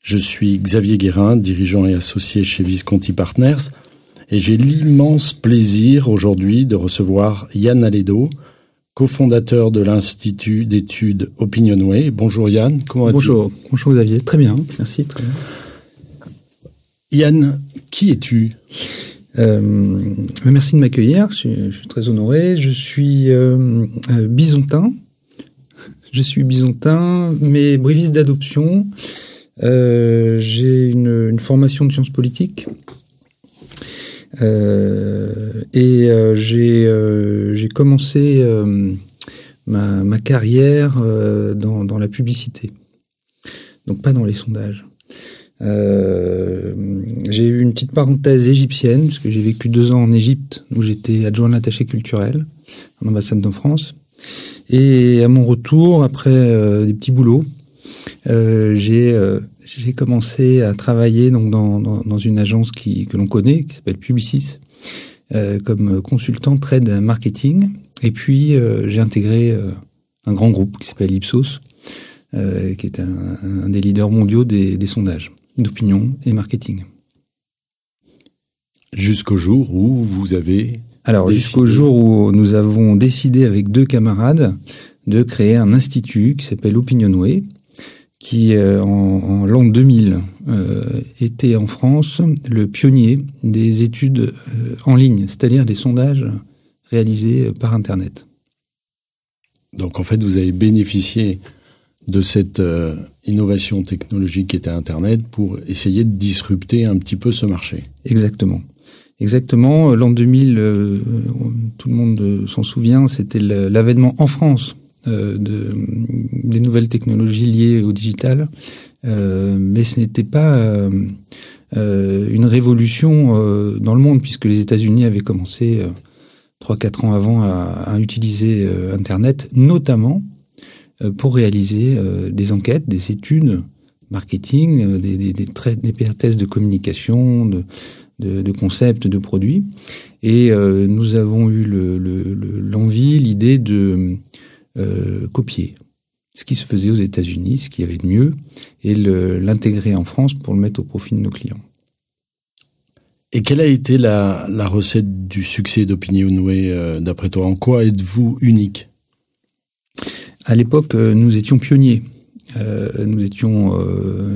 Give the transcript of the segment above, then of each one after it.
Je suis Xavier Guérin, dirigeant et associé chez Visconti Partners et j'ai l'immense plaisir aujourd'hui de recevoir Yann Aledo, cofondateur de l'Institut d'études Opinionway. Bonjour Yann, comment vas-tu? Bonjour, bonjour Xavier, très bien, merci. Très bien. Yann, qui es-tu? Euh, merci de m'accueillir, je, je, suis très honoré. Je suis euh, euh, bisontin. Je suis bisontin, mais briviste d'adoption. Euh, j'ai une, formation de sciences politiques. Euh, et j'ai commencé ma, carrière dans, la publicité. Donc pas dans les sondages. Euh, j'ai eu une petite parenthèse égyptienne, parce que j'ai vécu deux ans en Égypte, où j'étais adjoint attaché culturel en ambassade de France. Et à mon retour, après euh, des petits boulots, euh, j'ai euh, j'ai commencé à travailler donc dans, dans, dans une agence qui, que l'on connaît, qui s'appelle Publicis, euh, comme consultant trade marketing. Et puis j'ai intégré un grand groupe qui s'appelle Ipsos, qui est un, un, des leaders mondiaux des, des sondages d'opinion et marketing. Jusqu'au jour où vous avez... Alors jusqu'au jour où nous avons décidé avec deux camarades de créer un institut qui s'appelle Opinionway, qui euh, en, en l'an 2000 euh, était en France le pionnier des études euh, en ligne, c'est-à-dire des sondages réalisés par Internet. Donc en fait, vous avez bénéficié de cette euh, innovation technologique qui était Internet pour essayer de disrupter un petit peu ce marché. Exactement. Exactement. L'an 2000, euh, tout le monde s'en souvient, c'était l'avènement en France euh, de, des nouvelles technologies liées au digital. Euh, mais ce n'était pas une révolution dans le monde, puisque les États-Unis avaient commencé trois, quatre ans avant à, utiliser Internet, notamment euh, pour réaliser euh, des enquêtes, des études marketing, euh, des, des, des tests de communication, de, concepts, de produits. Et euh, nous avons eu l'envie, le, le, l'idée de euh, copier ce qui se faisait aux États-Unis, ce qu'il y avait de mieux, et l'intégrer en France pour le mettre au profit de nos clients. Et quelle a été la, la recette du succès d'Opinionway euh, d'après toi? En quoi êtes-vous unique? À l'époque, euh, nous étions pionniers. Euh, nous étions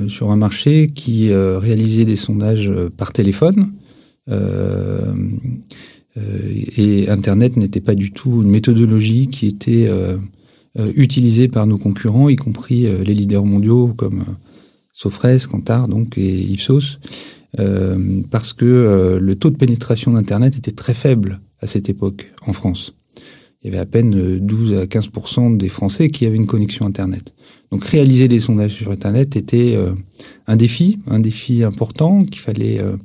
sur un marché qui réalisait des sondages par téléphone. Euh, et Internet n'était pas du tout une méthodologie qui était utilisée par nos concurrents, y compris les leaders mondiaux comme Sofres, Kantar donc, et Ipsos, parce que le taux de pénétration d'Internet était très faible à cette époque en France il y avait à peine 12 à 15% des Français qui avaient une connexion Internet. Donc réaliser des sondages sur Internet était euh, un défi, un défi important qu'il fallait euh, euh,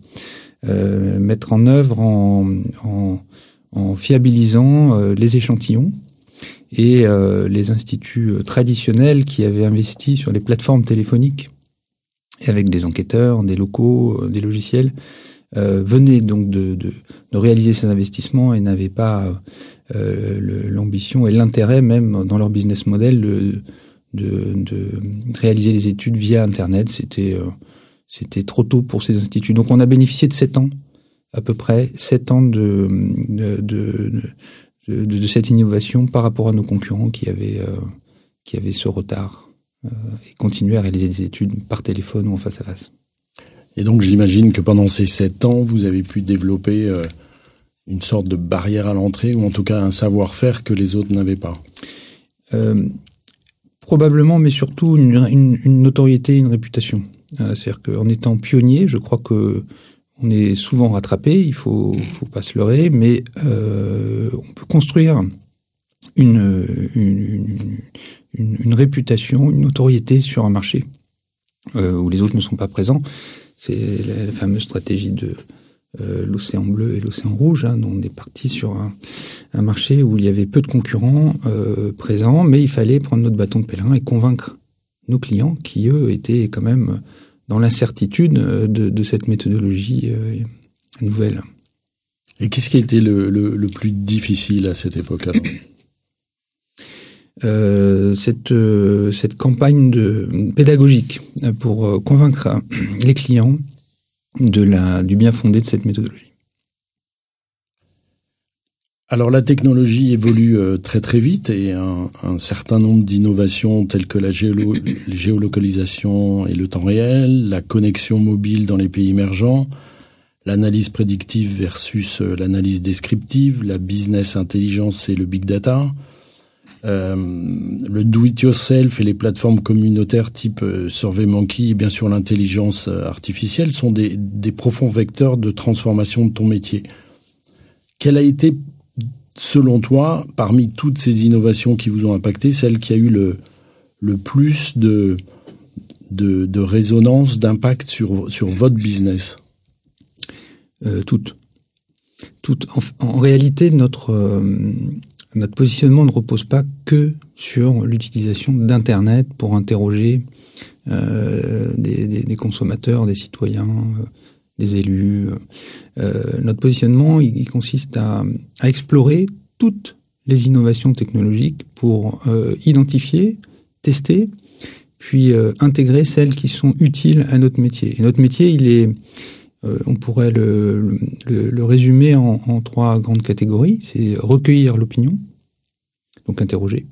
mettre en œuvre en, en, en fiabilisant euh, les échantillons et euh, les instituts traditionnels qui avaient investi sur les plateformes téléphoniques avec des enquêteurs, des locaux, des logiciels, venaient donc de, de, de, réaliser ces investissements et n'avaient pas euh, l'ambition et l'intérêt même dans leur business model de, de, de réaliser les études via Internet. C'était euh, c'était trop tôt pour ces instituts. Donc on a bénéficié de sept ans, à peu près, sept ans de, de, de, de, de cette innovation par rapport à nos concurrents qui avaient, euh, qui avaient ce retard euh, et continuaient à réaliser des études par téléphone ou en face à face. Et donc j'imagine que pendant ces sept ans, vous avez pu développer euh, une sorte de barrière à l'entrée ou en tout cas un savoir-faire que les autres n'avaient pas euh, Probablement, mais surtout une, une, une notoriété, une réputation. Euh, C'est-à-dire qu'en étant pionnier, je crois que on est souvent rattrapé, il faut, faut pas se leurrer, mais euh, on peut construire une, une, réputation, une notoriété sur un marché. où les autres ne sont pas présents. C'est la, fameuse stratégie de l'océan bleu et l'océan rouge. Hein, on est parti sur un, un, marché où il y avait peu de concurrents présents, mais il fallait prendre notre bâton de pèlerin et convaincre nos clients qui, eux, étaient quand même dans l'incertitude de, cette méthodologie nouvelle. Et qu'est-ce qui a été le, plus difficile à cette époque alors euh, cette, euh, cette campagne de, pédagogique pour euh, convaincre les clients de la, du bien fondé de cette méthodologie. Alors la technologie évolue très très vite et un, certain nombre d'innovations telles que la géolocalisation et le temps réel, la connexion mobile dans les pays émergents, l'analyse prédictive versus euh, l'analyse descriptive, la business intelligence et le big data, euh, le do-it-yourself et les plateformes communautaires type euh, SurveyMonkey et bien sûr l'intelligence artificielle sont des, profonds vecteurs de transformation de ton métier. Quelle a été, selon toi, parmi toutes ces innovations qui vous ont impacté, celle qui a eu le, plus de, résonance, d'impact sur, sur votre business? Euh, toutes. Toutes. En, réalité, notre euh, notre positionnement ne repose pas que sur l'utilisation d'Internet pour interroger euh, des, consommateurs, des citoyens, des élus. notre positionnement, il, consiste à, explorer toutes les innovations technologiques pour identifier, tester, puis intégrer celles qui sont utiles à notre métier. Et notre métier, il est euh, on pourrait le, résumer en, trois grandes catégories. C'est recueillir l'opinion, donc interroger,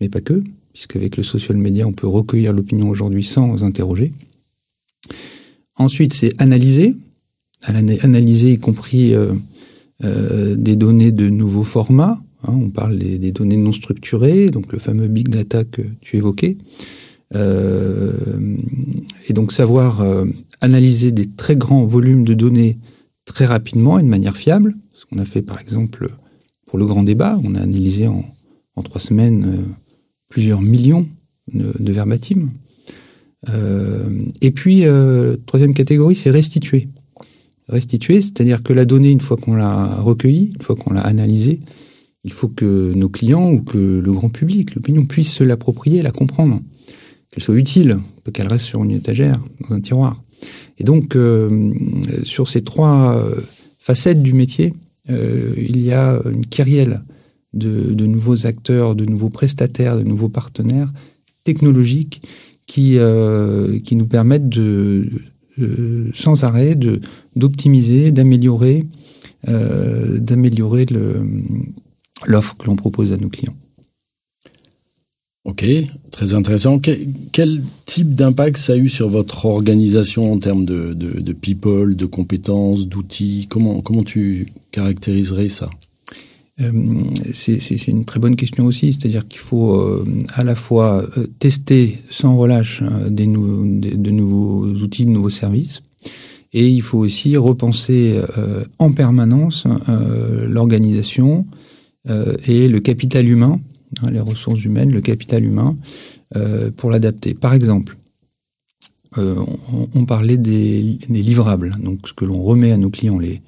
mais pas que, puisqu'avec le social media, on peut recueillir l'opinion aujourd'hui sans interroger. Ensuite, c'est analyser, analyser y compris euh, euh, des données de nouveaux formats. Hein. on parle des, données non structurées, donc le fameux big data que tu évoquais. et donc savoir analyser des très grands volumes de données très rapidement et de manière fiable. Ce qu'on a fait par exemple pour le grand débat, on a analysé en, trois semaines euh, plusieurs millions de, de. Euh, et puis, euh, troisième catégorie, c'est restituer. Restituer, c'est-à-dire que la donnée, une fois qu'on l'a recueillie, une fois qu'on l'a analysée, il faut que nos clients ou que le grand public, l'opinion, puisse se l'approprier, la comprendre, qu'elle soit utile, qu'elle reste sur une étagère, dans un tiroir. Et donc, euh, sur ces trois facettes du métier, il y a une kyrielle de, de, nouveaux acteurs, de nouveaux prestataires, de nouveaux partenaires technologiques qui, qui nous permettent de, sans arrêt de d'optimiser, d'améliorer, d'améliorer l'offre que l'on propose à nos clients. Ok, très intéressant. Quel, type d'impact ça a eu sur votre organisation en termes de, de, people, de compétences, d'outils? Comment, comment tu caractériserais ça? Euh, c'est une très bonne question aussi, c'est-à-dire qu'il faut euh, à la fois euh, tester sans relâche hein, des, de nouveaux outils, de nouveaux services, et il faut aussi repenser en permanence l'organisation et le capital humain Hein, les ressources humaines, le capital humain, euh, pour l'adapter. Par exemple, euh, on, parlait des, livrables, donc ce que l'on remet à nos clients, les,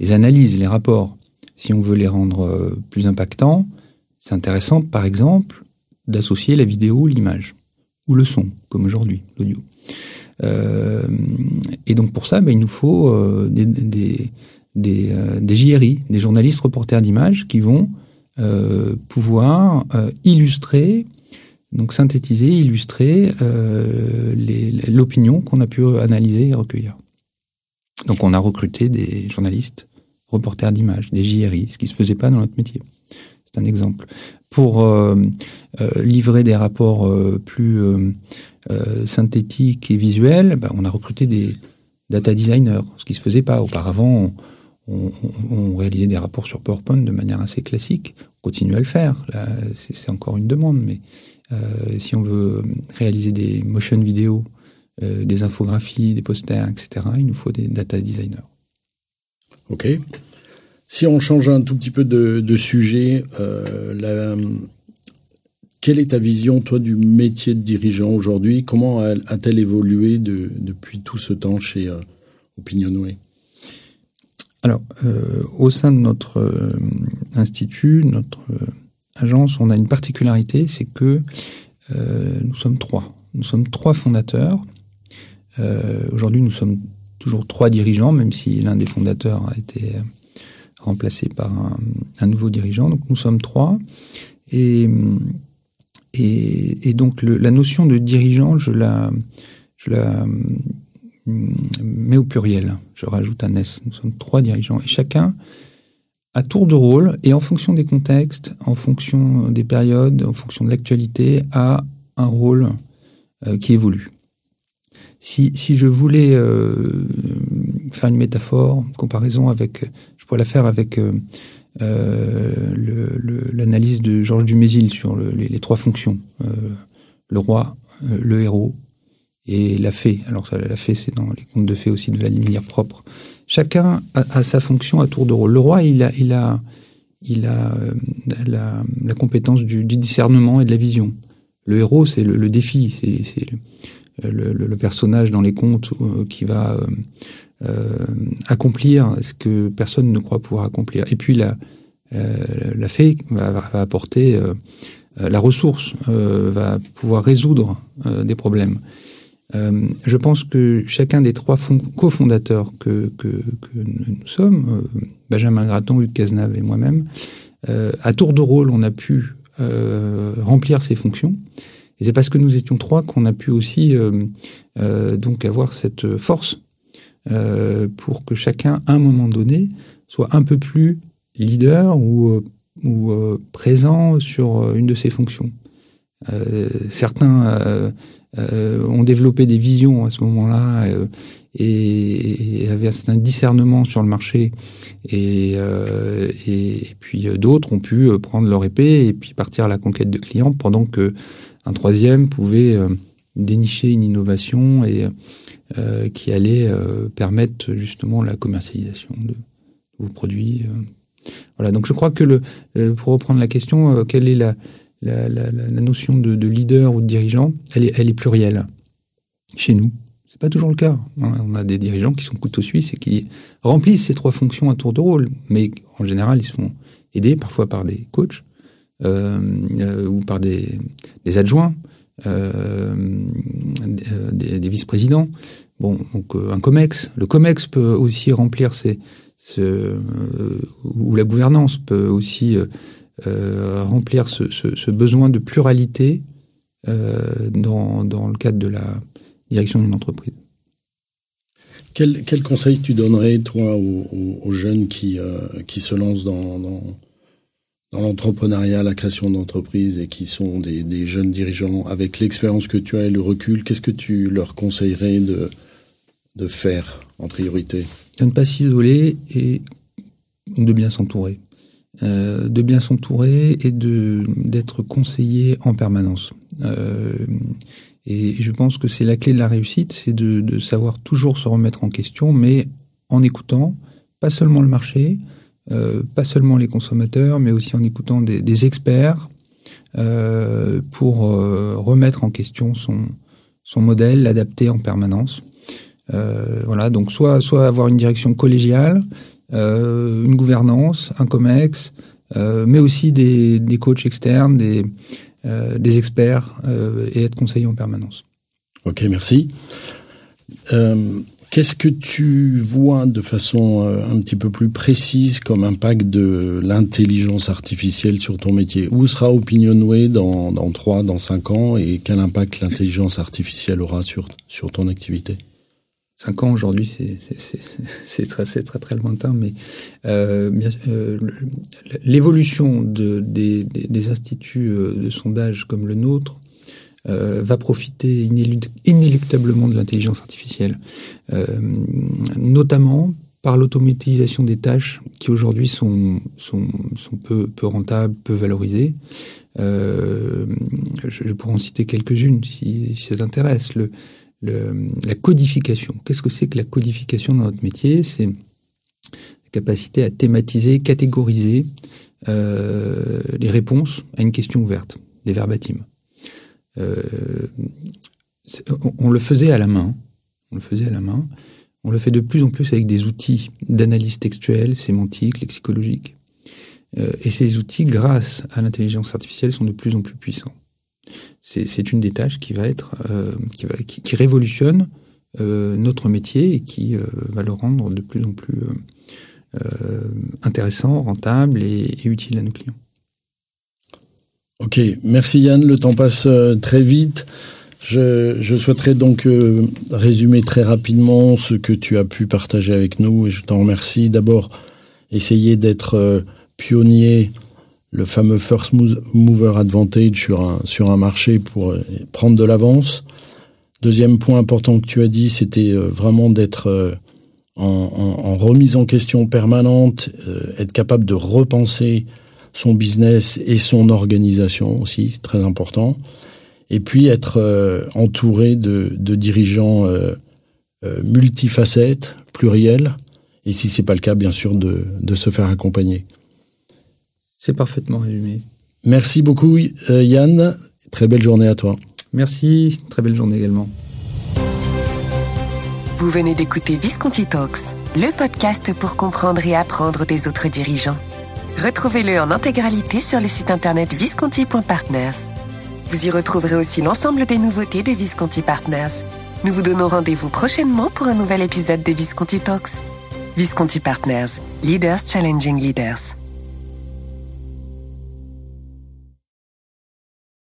les, analyses, les rapports. Si on veut les rendre euh, plus impactants, c'est intéressant, par exemple, d'associer la vidéo, l'image, ou le son, comme aujourd'hui, l'audio. et donc pour ça, ben, il nous faut des, des, des, des JRI, des journalistes reporters d'images, qui vont euh, pouvoir euh, illustrer, donc synthétiser, illustrer euh, l'opinion qu'on a pu analyser et recueillir. Donc on a recruté des journalistes, reporters d'images, des JRI, ce qui se faisait pas dans notre métier. C'est un exemple. Pour euh, livrer des rapports plus synthétiques et visuels, ben, on a recruté des data designers, ce qui se faisait pas auparavant on, réalisait des rapports sur PowerPoint de manière assez classique. On continue à le faire. c'est encore une demande, mais euh, si on veut réaliser des motion vidéo, euh, des infographies, des posters, etc., il nous faut des data designers. Ok. Si on change un tout petit peu de, sujet, euh, quelle est ta vision, toi, du métier de dirigeant aujourd'hui? Comment a-t-elle évolué depuis tout ce temps chez euh, Opinionway Alors, au sein de notre institut, notre agence, on a une particularité, c'est que nous sommes trois. Nous sommes trois fondateurs. Aujourd'hui, nous sommes toujours trois dirigeants, même si l'un des fondateurs a été remplacé par un, nouveau dirigeant. Donc nous sommes trois. Et, et, donc la notion de dirigeant, je la, je la mets au pluriel. Je rajoute un S. Nous sommes trois dirigeants. Et chacun, à tour de rôle, et en fonction des contextes, en fonction des périodes, en fonction de l'actualité, a un rôle euh, qui évolue. Si, je voulais euh, faire une métaphore, une comparaison avec, je pourrais la faire avec euh, euh l'analyse de Georges Dumézil sur le, les, trois fonctions le roi, le héros et la fée. Alors ça, la fée, c'est dans les contes de fées aussi de la lumière propre. Chacun a, sa fonction à tour de rôle. Le roi, il a, la, compétence du, discernement et de la vision. Le héros, c'est le, défi, le, le, personnage dans les contes euh, qui va euh, euh, accomplir ce que personne ne croit pouvoir accomplir. Et puis la, fée va, apporter la ressource, va pouvoir résoudre des problèmes. Euh, je pense que chacun des trois cofondateurs que, nous sommes, euh, Benjamin Gratton, Hugues Cazenave et moi-même, euh, à tour de rôle, on a pu remplir ces fonctions. Et c'est parce que nous étions trois qu'on a pu aussi euh, euh, donc avoir cette force euh, pour que chacun, à un moment donné, soit un peu plus leader ou, ou présent sur une de ses fonctions. certains ont développé des visions à ce moment-là et, et, avaient un certain discernement sur le marché. Et, et, et puis d'autres ont pu prendre leur épée et puis partir à la conquête de clients pendant que un troisième pouvait euh, dénicher une innovation et euh, qui allait euh, permettre justement la commercialisation de vos produits. Voilà, donc je crois que pour reprendre la question, quelle est la, notion de, de, leader ou de dirigeant elle est, elle est plurielle chez nous. C'est pas toujours le cas. Hein. On a des dirigeants qui sont couteaux suisses et qui remplissent ces trois fonctions à tour de rôle, mais en général ils sont aidés parfois par des coachs, ou par des, adjoints, euh, des, des vice-présidents. Bon, donc un COMEX. Le COMEX peut aussi remplir ces, ce, ou la gouvernance peut aussi euh, remplir ce, besoin de pluralité euh, dans, le cadre de la direction d'une entreprise. Quel, conseil tu donnerais, toi, aux, jeunes qui, euh, qui se lancent dans, dans l'entrepreneuriat, la création d'entreprises et qui sont des, jeunes dirigeants, avec l'expérience que tu as et le recul, qu'est-ce que tu leur conseillerais de, faire en priorité? De ne pas s'isoler et de bien s'entourer. Euh, de bien s'entourer et d'être conseillé en permanence. Euh, et je pense que c'est la clé de la réussite, c'est de, savoir toujours se remettre en question, mais en écoutant, pas seulement le marché, euh, pas seulement les consommateurs, mais aussi en écoutant des, experts euh, pour euh, remettre en question son, son modèle, l'adapter en permanence. Voilà, donc soit, soit avoir une direction collégiale, une gouvernance, un COMEX, mais aussi des, des coachs externes, des, des experts et être conseillé en permanence. Ok, merci. Qu'est-ce que tu vois de façon euh, un petit peu plus précise comme impact de l'intelligence artificielle sur ton métier? Où sera Opinionway dans, dans 3, dans 5 ans et quel impact l'intelligence artificielle aura sur, sur ton activité? 5 ans aujourd'hui, c'est très, très très lointain, mais euh, euh, l'évolution de, des, instituts de sondage comme le nôtre euh, va profiter inéluctablement de l'intelligence artificielle, euh, notamment par l'automatisation des tâches qui aujourd'hui sont, peu, rentables, peu valorisées. Euh, je, pourrais en citer quelques-unes si, ça t'intéresse. Le, la codification. Qu'est-ce que c'est que la codification dans notre métier? C'est la capacité à thématiser, catégoriser les réponses à une question ouverte. des verbatims. On le faisait à la main, on le faisait à la main. On le fait de plus en plus avec des outils d'analyse textuelle, sémantique, lexicologique. et ces outils, grâce à l'intelligence artificielle, sont de plus en plus puissants c'est une des tâches qui va être euh, qui, va, qui, révolutionne euh, notre métier et qui euh, va le rendre de plus en plus intéressant, rentable et, utile à nos clients. Ok, merci Yann. Le temps passe très vite. Je, souhaiterais donc résumer très rapidement ce que tu as pu partager avec nous et je t'en remercie. D'abord, essayer d'être pionnier le fameux first mover advantage sur un, marché pour euh, prendre de l'avance. Deuxième point important que tu as dit, c'était euh, vraiment d'être euh, en, remise en question permanente, être capable de repenser son business et son organisation aussi, c'est très important. Et puis être entouré de, de dirigeants multifacettes, pluriels, et si c'est pas le cas, bien sûr, de, de se faire accompagner. C'est parfaitement résumé. Merci beaucoup euh, Yann. Très belle journée à toi. Merci, très belle journée également. Vous venez d'écouter Visconti Talks, le podcast pour comprendre et apprendre des autres dirigeants. Retrouvez-le en intégralité sur le site internet visconti.partners. Vous y retrouverez aussi l'ensemble des nouveautés de Visconti Partners. Nous vous donnons rendez-vous prochainement pour un nouvel épisode de Visconti Talks. Visconti Partners, Leaders Challenging Leaders.